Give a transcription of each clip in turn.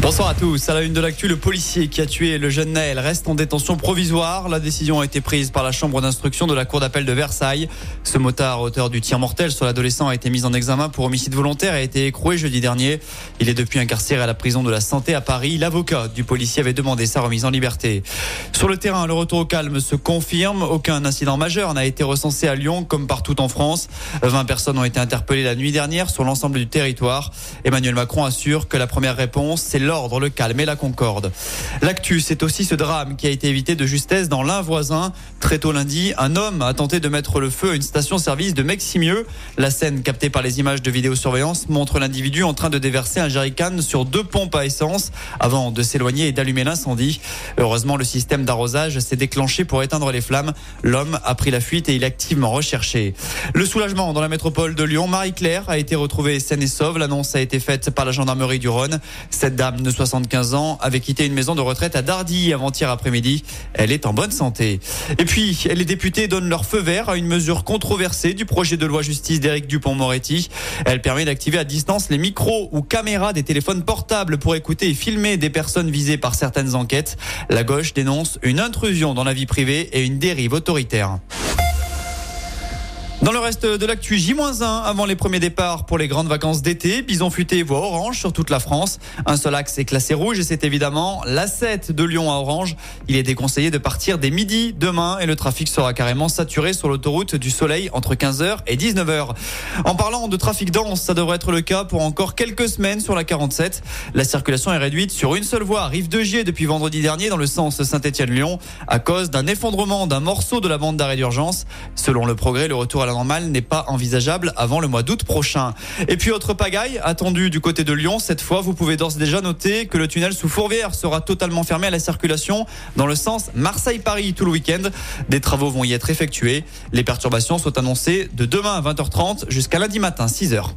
Bonsoir à tous. À la une de l'actu, le policier qui a tué le jeune Naël reste en détention provisoire. La décision a été prise par la chambre d'instruction de la cour d'appel de Versailles. Ce motard, auteur du tir mortel sur l'adolescent, a été mis en examen pour homicide volontaire et a été écroué jeudi dernier. Il est depuis incarcéré à la prison de la santé à Paris. L'avocat du policier avait demandé sa remise en liberté. Sur le terrain, le retour au calme se confirme. Aucun incident majeur n'a été recensé à Lyon comme partout en France. 20 personnes ont été interpellées la nuit dernière sur l'ensemble du territoire. Emmanuel Macron assure que la première réponse, c'est l'ordre, le calme et la concorde. L'actu, c'est aussi ce drame qui a été évité de justesse dans l'un voisin. Très tôt lundi, un homme a tenté de mettre le feu à une station-service de Meximieux. La scène captée par les images de vidéosurveillance montre l'individu en train de déverser un jerrycan sur deux pompes à essence avant de s'éloigner et d'allumer l'incendie. Heureusement, le système d'arrosage s'est déclenché pour éteindre les flammes. L'homme a pris la fuite et il est activement recherché. Le soulagement dans la métropole de Lyon. Marie-Claire a été retrouvée saine et sauve. L'annonce a été faite par la gendarmerie du Rhône. Cette dame de 75 ans avait quitté une maison de retraite à Dardy avant-hier après-midi. Elle est en bonne santé. Et puis, les députés donnent leur feu vert à une mesure controversée du projet de loi justice d'Éric Dupont-Moretti. Elle permet d'activer à distance les micros ou caméras des téléphones portables pour écouter et filmer des personnes visées par certaines enquêtes. La gauche dénonce une intrusion dans la vie privée et une dérive autoritaire. Dans le reste de l'actu, J-1 avant les premiers départs pour les grandes vacances d'été. Bison futé voie orange sur toute la France. Un seul axe est classé rouge et c'est évidemment l'A7 de Lyon à Orange. Il est déconseillé de partir dès midi demain et le trafic sera carrément saturé sur l'autoroute du Soleil entre 15h et 19h. En parlant de trafic dense, ça devrait être le cas pour encore quelques semaines sur la 47. La circulation est réduite sur une seule voie, rive de Gier depuis vendredi dernier dans le sens Saint-Étienne-Lyon à cause d'un effondrement d'un morceau de la bande d'arrêt d'urgence. Selon le progrès, le retour à la normale n'est pas envisageable avant le mois d'août prochain. Et puis autre pagaille attendue du côté de Lyon. Cette fois, vous pouvez d'ores et déjà noter que le tunnel sous Fourvière sera totalement fermé à la circulation dans le sens Marseille-Paris tout le week-end. Des travaux vont y être effectués. Les perturbations sont annoncées de demain à 20h30 jusqu'à lundi matin 6h.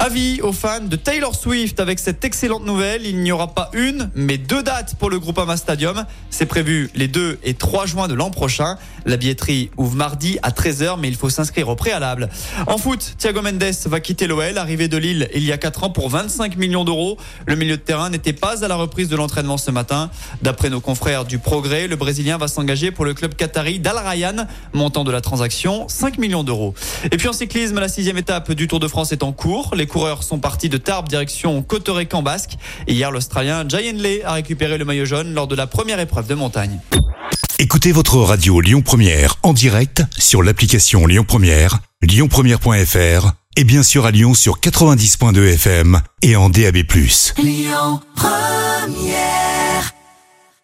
Avis aux fans de Taylor Swift avec cette excellente nouvelle. Il n'y aura pas une, mais deux dates pour le Groupama Stadium. C'est prévu les 2 et 3 juin de l'an prochain. La billetterie ouvre mardi à 13h, mais il faut s'inscrire au préalable. En foot, Thiago Mendes va quitter l'OL, arrivé de Lille il y a 4 ans pour 25 millions d'euros. Le milieu de terrain n'était pas à la reprise de l'entraînement ce matin. D'après nos confrères du Progrès, le Brésilien va s'engager pour le club qatari d'Al Rayyan, montant de la transaction 5 millions d'euros. Et puis en cyclisme, la sixième étape du Tour de France est en cours. Coureurs sont partis de Tarbes direction Cotorecamp basque. Et hier, l'Australien Jay Lee a récupéré le maillot jaune lors de la première épreuve de montagne. Écoutez votre radio Lyon Première en direct sur l'application Lyon Première, lyonpremière.fr et bien sûr à Lyon sur 90.2 FM et en DAB+. Lyon Première